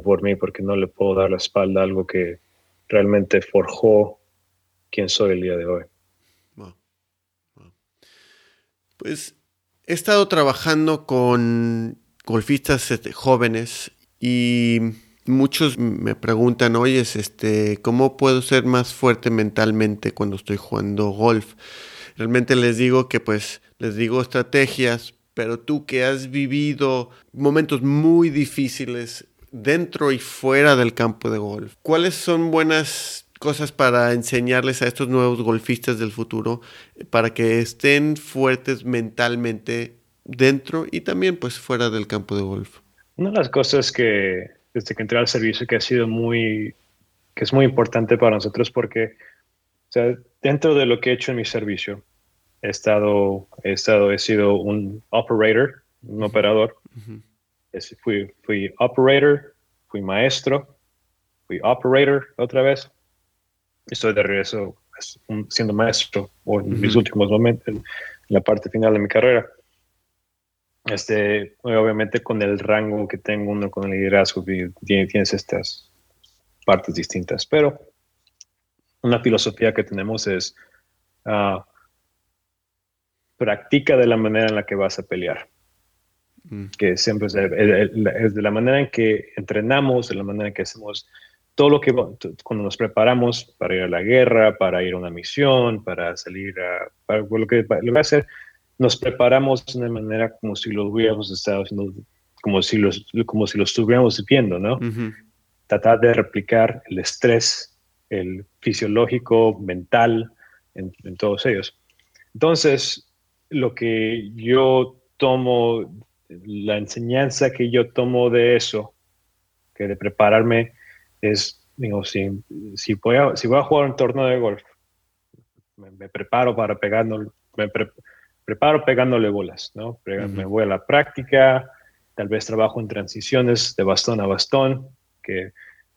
por mí, porque no le puedo dar la espalda a algo que realmente forjó quién soy el día de hoy. Pues He estado trabajando con golfistas este, jóvenes y muchos me preguntan, oye, este, ¿cómo puedo ser más fuerte mentalmente cuando estoy jugando golf? Realmente les digo que pues les digo estrategias, pero tú que has vivido momentos muy difíciles dentro y fuera del campo de golf, ¿cuáles son buenas cosas para enseñarles a estos nuevos golfistas del futuro para que estén fuertes mentalmente dentro y también pues fuera del campo de golf? Una de las cosas que desde que entré al servicio que ha sido muy que es muy importante para nosotros porque o sea, dentro de lo que he hecho en mi servicio he estado he estado he sido un operator, un operador. fui fui operator, fui maestro, fui operator otra vez estoy de regreso siendo maestro o en mis últimos momentos, en la parte final de mi carrera. Este, obviamente con el rango que tengo uno con el liderazgo, tienes estas partes distintas, pero una filosofía que tenemos es uh, practica de la manera en la que vas a pelear. Mm. Que siempre es de, la manera en que entrenamos, de la manera en que hacemos todo lo que cuando nos preparamos para ir a la guerra, para ir a una misión, para salir a para lo que lo va a hacer, nos preparamos de una manera como si lo hubiéramos estado haciendo, como si los, como si lo estuviéramos viendo, ¿no? Tratar de replicar el estrés, el fisiológico, mental, en, en todos ellos. Entonces, lo que yo tomo, la enseñanza que yo tomo de eso, que de prepararme, es, digo, si, si, voy, a, si voy a jugar un torneo de golf, me, preparo para pegándole, me preparo pegándole bolas, ¿no? Me voy a la práctica, tal vez trabajo en transiciones de bastón a bastón, que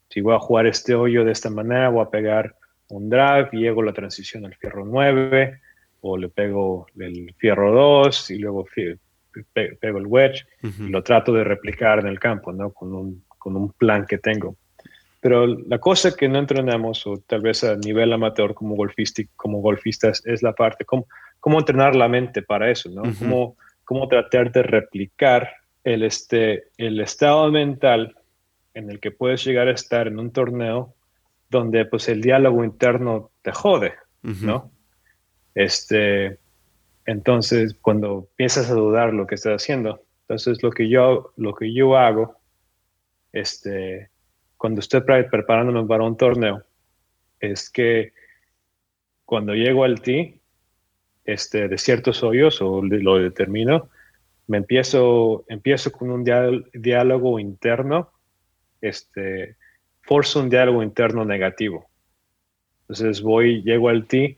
si voy a jugar este hoyo de esta manera, voy a pegar un drive y llego la transición al fierro 9, o le pego el fierro 2 y luego pego el wedge, y lo trato de replicar en el campo, ¿no? Con un, con un plan que tengo. Pero la cosa que no entrenamos, o tal vez a nivel amateur como, como golfistas, es la parte, cómo, cómo entrenar la mente para eso, ¿no? cómo, cómo, tratar de replicar el, este, el estado mental en el que puedes llegar a estar en un torneo donde pues el diálogo interno te jode, ¿no? Este, entonces, cuando piensas a dudar lo que estás haciendo, entonces lo que yo, lo que yo hago, este, cuando estoy preparándome para un torneo es que cuando llego al tee este, de ciertos hoyos o lo determino, me empiezo, empiezo con un diálogo interno, este, forzo un diálogo interno negativo. Entonces voy, llego al tee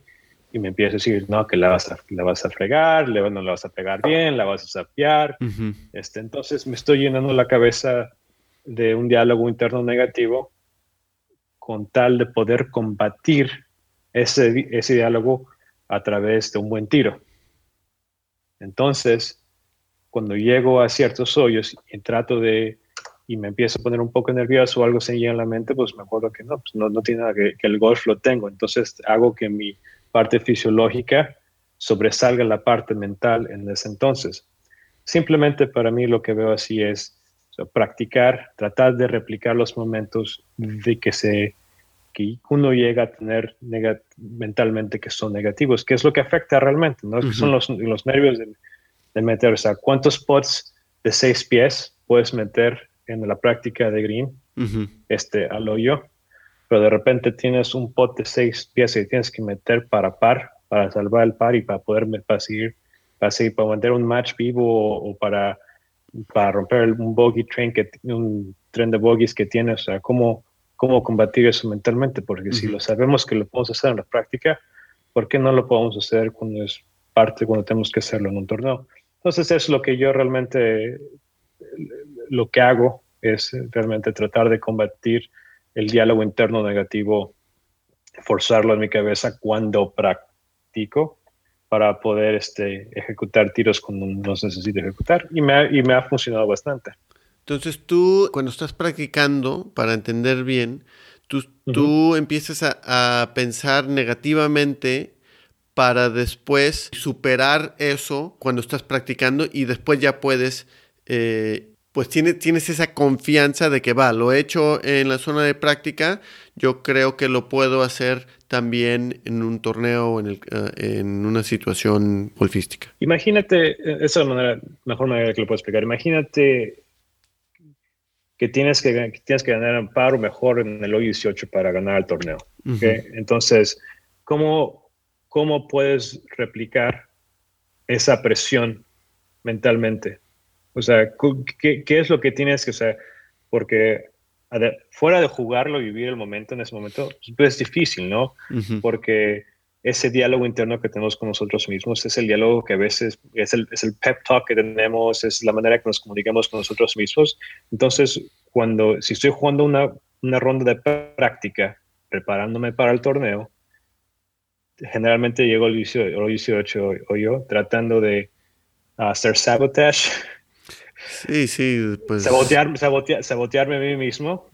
y me empiezo a decir, no, que la vas a, la vas a fregar, le, no la vas a pegar bien, la vas a sapear. este, entonces me estoy llenando la cabeza de un diálogo interno negativo con tal de poder combatir ese, ese diálogo a través de un buen tiro. Entonces, cuando llego a ciertos hoyos y trato de, y me empiezo a poner un poco nervioso o algo se llena en la mente, pues me acuerdo que no, pues no, no tiene nada que, que el golf lo tengo. Entonces hago que mi parte fisiológica sobresalga la parte mental en ese entonces. Simplemente para mí lo que veo así es practicar, tratar de replicar los momentos de que se que uno llega a tener mentalmente que son negativos, que es lo que afecta realmente, ¿no? Son los, los nervios de, meter, o sea, cuántos pots de seis pies puedes meter en la práctica de green este, al hoyo, pero de repente tienes un pot de seis pies que tienes que meter para par, para salvar el par y para poder para seguir, para seguir, para mantener un match vivo o para para romper un bogey train, que, un tren de bogies que tiene, o sea, cómo, cómo combatir eso mentalmente, porque si lo sabemos que lo podemos hacer en la práctica, ¿por qué no lo podemos hacer cuando es parte, cuando tenemos que hacerlo en un torneo? Entonces es lo que yo realmente, lo que hago es realmente tratar de combatir el diálogo interno negativo, forzarlo en mi cabeza cuando practico para poder este, ejecutar tiros cuando los necesito ejecutar y me, ha, y me ha funcionado bastante. Entonces tú, cuando estás practicando, para entender bien, tú, tú empiezas a, a, pensar negativamente para después superar eso cuando estás practicando y después ya puedes, eh, pues tienes, tienes esa confianza de que va, lo he hecho en la zona de práctica, yo creo que lo puedo hacer también en un torneo o en, el, eh, en una situación golfística. Imagínate, eh, esa es la manera, mejor manera que lo puedo explicar. Imagínate que tienes que, tienes que ganar un paro mejor en el hoy 18 para ganar el torneo. Entonces, ¿cómo, ¿cómo puedes replicar esa presión mentalmente? O sea, ¿qué, ¿qué, es lo que tienes que hacer? Porque fuera de jugarlo vivir el momento en ese momento, pues es difícil, ¿no? Porque ese diálogo interno que tenemos con nosotros mismos es el diálogo que a veces es el, es el, pep talk que tenemos, es la manera que nos comunicamos con nosotros mismos. Entonces, cuando, si estoy jugando una, una ronda de práctica, preparándome para el torneo, generalmente llego al 18 o yo tratando de hacer sabotage Sí, sí, pues. Sabotear, sabotearme a mí mismo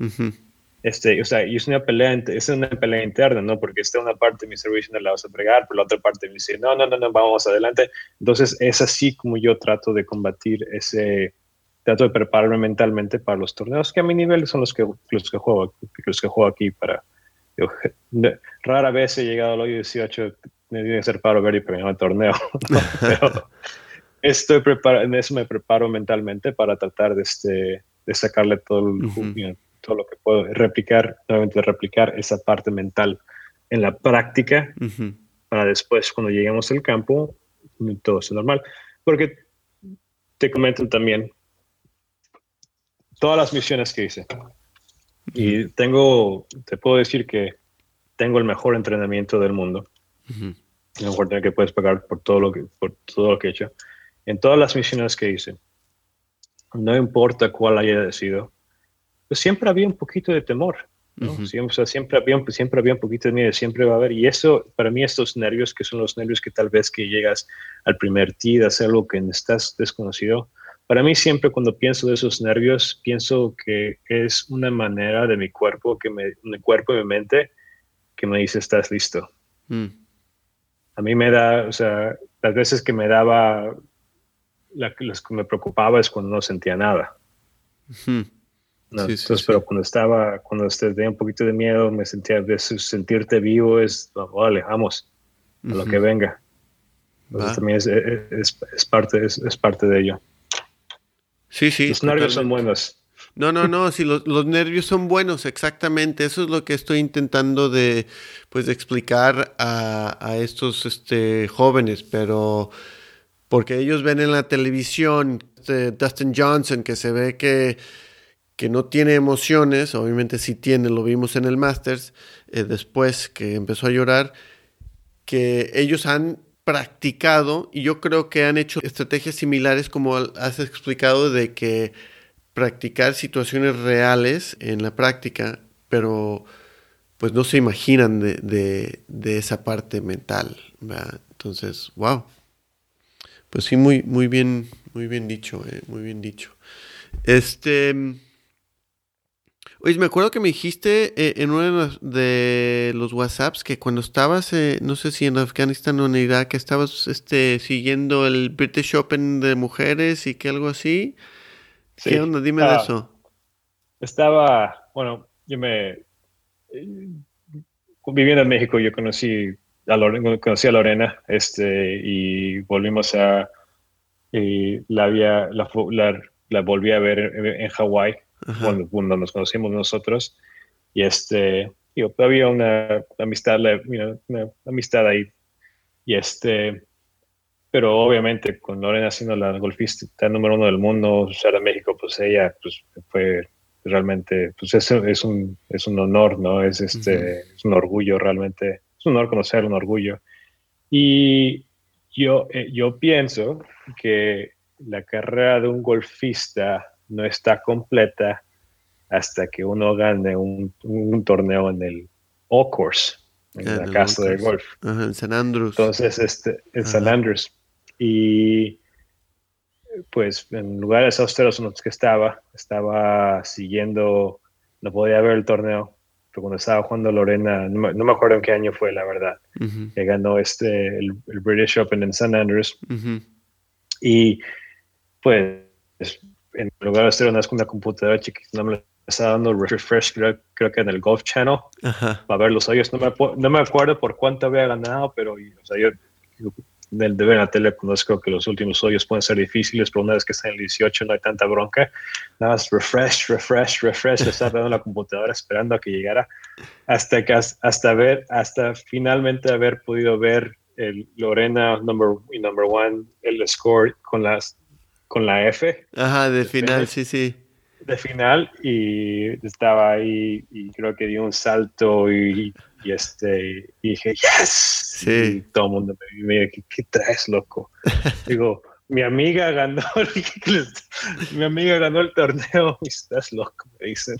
Este, o sea, y es una pelea, es una pelea interna, ¿no? Porque esta una parte de mi servicio no la vas a fregar, pero la otra parte me dice, no, no, no, no, vamos adelante. Entonces, es así como yo trato de combatir ese, trato de prepararme mentalmente para los torneos que a mi nivel son los que, los que juego, los que juego aquí para... rara vez he llegado al hoyo 18, me dio que hacer paro ver y el torneo, pero estoy preparado, en eso me preparo mentalmente para tratar de, este, de sacarle todo el, todo lo que puedo, replicar, nuevamente replicar esa parte mental en la práctica para después cuando lleguemos al campo todo sea normal. Porque te comento también todas las misiones que hice. Y tengo, te puedo decir que tengo el mejor entrenamiento del mundo. El mejor que puedes pagar por todo lo que, por todo lo que he hecho. En todas las misiones que hice, no importa cuál haya sido, pues siempre había un poquito de temor. siempre, siempre, había, siempre había un poquito de miedo, siempre va a haber. Y eso, para mí, estos nervios, que son los nervios que tal vez que llegas al primer tee de hacer algo que estás desconocido, para mí siempre cuando pienso de esos nervios, pienso que es una manera de mi cuerpo, que me, mi cuerpo y mi mente, que me dice, estás listo. Mm. A mí me da, o sea, las veces que me daba, la, las que me preocupaba es cuando no sentía nada. No, entonces, pero cuando estaba, cuando tenía un poquito de miedo, me sentía, de sentirte vivo es, vale, vamos, a lo que venga. Entonces también es, es, es, parte, es, parte de ello. Sí, sí. Los nervios son buenos. No, no, no, sí, los, los, nervios son buenos, exactamente. Eso es lo que estoy intentando de, pues, de explicar a, a estos este, jóvenes, pero porque ellos ven en la televisión este, Dustin Johnson, que se ve que que no tiene emociones, obviamente sí tiene, lo vimos en el Masters, eh, después que empezó a llorar, que ellos han practicado y yo creo que han hecho estrategias similares como has explicado de que practicar situaciones reales en la práctica, pero pues no se imaginan de, esa parte mental. Entonces, wow. Pues sí, muy, muy bien, muy bien dicho, eh, muy bien dicho. Este Oye, me acuerdo que me dijiste eh, en uno de los, WhatsApps que cuando estabas, eh, no sé si en Afganistán o en Irak, estabas este, siguiendo el British Open de mujeres y que algo así. ¿Qué onda? Dime de eso. Estaba, bueno, yo me... Viviendo en México, yo conocí a Lorena, conocí a Lorena este, y volvimos a... Y la, había, la, la, volví a ver en, Hawái cuando, nos conocimos nosotros. Y este, había una amistad, una amistad ahí. Y este, pero obviamente con Lorena siendo la golfista número uno del mundo, o sea, de México, pues ella pues, fue realmente, pues es, es, un, es un honor, ¿no? Es, este, es un orgullo realmente, es un honor conocer, un orgullo. Y yo, eh, yo pienso que la carrera de un golfista no está completa hasta que uno gane un, torneo en el O-Course, en la casa de golf. en San Andrews. Entonces, este, en San Andrews. Y pues en lugares austeros en los que estaba, estaba siguiendo, no podía ver el torneo, cuando estaba jugando Lorena, no me, acuerdo en qué año fue, la verdad, que ganó este, el, British Open en San Andrews. Y pues en lugar de hacer una, una computadora chiquita, no me estaba dando refresh, creo, que en el Golf Channel, para ver los hoyos. No me, no me acuerdo por cuánto había ganado, pero o sea, yo, del de ver en la tele conozco que los últimos hoyos pueden ser difíciles, pero una vez que está en el 18 no hay tanta bronca. Nada más refresh, refresh, refresh, estaba dando la computadora esperando a que llegara hasta que hasta ver, hasta finalmente haber podido ver el Lorena number, number one, el score con las con la F. Ajá, de final, sí, sí. De final y estaba ahí y creo que dio un salto y, este y dije, yes. Sí. Y todo el mundo me dice, ¿qué, traes, loco? Digo, mi amiga ganó, mi amiga ganó el torneo y estás loco, me dicen.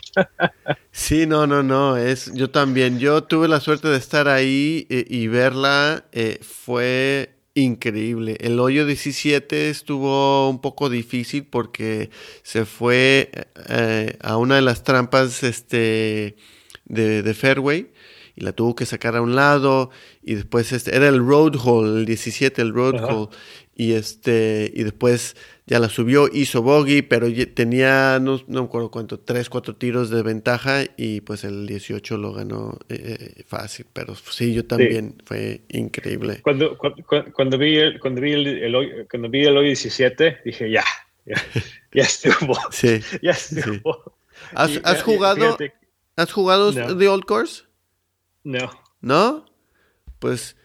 sí, no, no, no, es, yo también, yo tuve la suerte de estar ahí eh, y, verla, eh, fue increíble. El hoyo 17 estuvo un poco difícil porque se fue eh, a una de las trampas este, de, de fairway y la tuvo que sacar a un lado y después este, era el road hole, el 17, el road hole y este y después ya la subió, hizo bogey, pero tenía no, no me acuerdo cuánto, tres, cuatro tiros de ventaja y pues el 18 lo ganó eh, eh, fácil, pero sí, yo también, fue increíble. Cuando, cuando, vi el, cuando vi el, cuando vi el hoy 17 dije ya, ya, estuvo, sí, ya estuvo. ¿Has, ¿has jugado, ¿has jugado The Old Course? No. ¿No? Pues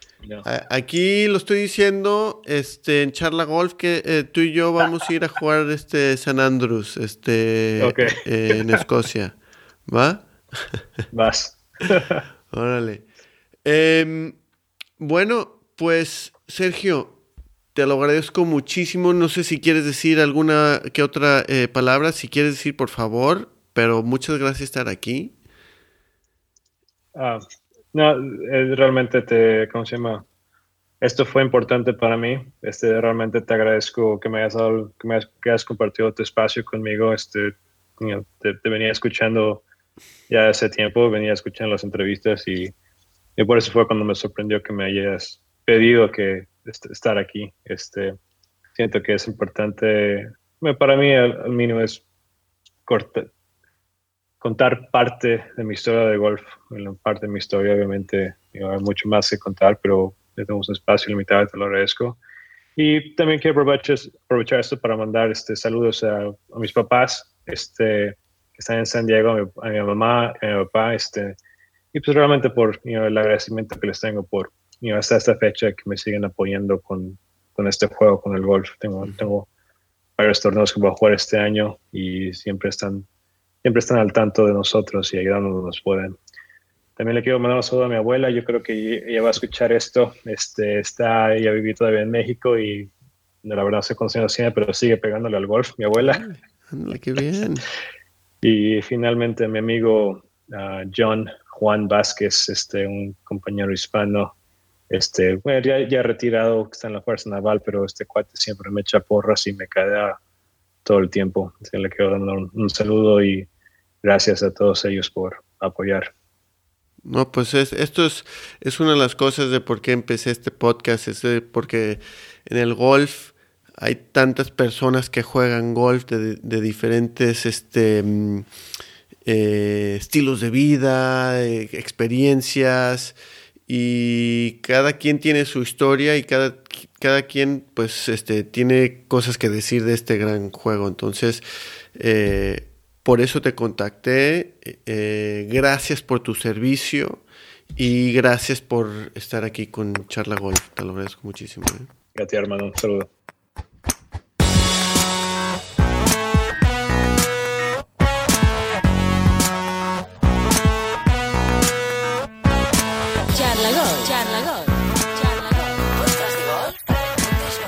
aquí lo estoy diciendo este, en Charla Golf que eh, tú y yo vamos a ir a jugar este San Andrews este, eh, en Escocia. ¿Va? Vas. Órale. Em, bueno, pues Sergio, te lo agradezco muchísimo. No sé si quieres decir alguna que otra eh, palabra. Si quieres decir, por favor. Pero muchas gracias por estar aquí. Ah, no, eh, realmente te, ¿cómo se llama? Esto fue importante para mí. Este, realmente te agradezco que me hayas dado, que me hayas, compartido tu espacio conmigo. Este, te, venía escuchando ya hace tiempo, venía escuchando las entrevistas y, y, por eso fue cuando me sorprendió que me hayas pedido que estar aquí. Este, siento que es importante, para mí al, mínimo es corta, contar parte de mi historia de golf. En parte de mi historia, obviamente, hay mucho más que contar, pero tenemos un espacio limitado, te lo agradezco. Y también quiero aprovechar, aprovechar esto para mandar este, saludos a, mis papás este, que están en San Diego, a mi, mamá, a mi papá, este, y pues realmente por el agradecimiento que les tengo por hasta esta fecha que me siguen apoyando con, con este juego, con el golf. Tengo, tengo varios torneos que voy a jugar este año y siempre están siempre están al tanto de nosotros y ayudándonos nos pueden. También le quiero mandar un saludo a mi abuela, yo creo que ella va a escuchar esto. Este, está, ella vive todavía en México y la verdad se conoce siempre, pero sigue pegándole al golf, mi abuela. qué bien. y finalmente mi amigo ah, John Juan Vázquez, este, un compañero hispano, este, bueno, ya, ya retirado, está en la Fuerza Naval, pero este cuate siempre me echa porras y me cae todo el tiempo. le quiero dar un saludo y gracias a todos ellos por apoyar. No, pues es, esto es, es una de las cosas de por qué empecé este podcast, es porque en el golf hay tantas personas que juegan golf de, diferentes este, mm, eh, estilos de vida, eh, experiencias, y cada quien tiene su historia y cada, cada quien pues este, tiene cosas que decir de este gran juego. Entonces, eh, por eso te contacté. Eh, gracias por tu servicio y gracias por estar aquí con Charla Golf. Te lo agradezco muchísimo. ¿eh? Gracias, hermano. Un saludo.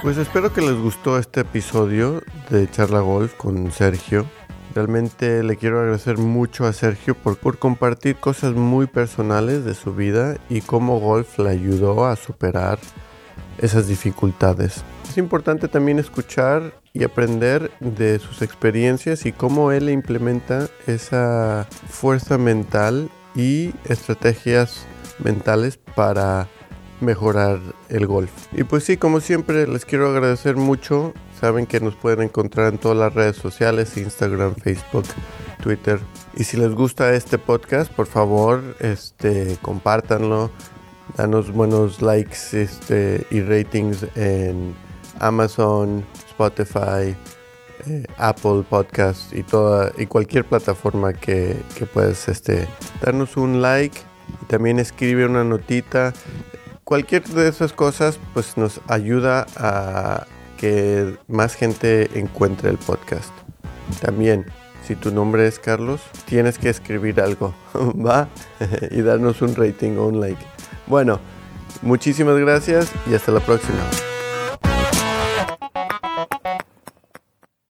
Pues espero que les gustó este episodio de Charla Golf con Sergio. Realmente le quiero agradecer mucho a Sergio por, por, compartir cosas muy personales de su vida y cómo golf le ayudó a superar esas dificultades. Es importante también escuchar y aprender de sus experiencias y cómo él implementa esa fuerza mental y estrategias mentales para mejorar el golf. Y pues sí, como siempre, les quiero agradecer mucho Saben que nos pueden encontrar en todas las redes sociales, Instagram, Facebook, Twitter. Y si les gusta este podcast, por favor, este, compártanlo. Danos buenos likes este, y ratings en Amazon, Spotify, eh, Apple Podcast y toda y cualquier plataforma que, que puedas este, un like y también escribe una notita. Cualquier de esas cosas pues nos ayuda a que más gente encuentre el podcast. También, si tu nombre es Carlos, tienes que escribir algo, ¿va? y darnos un rating o un like. Bueno, muchísimas gracias y hasta la próxima.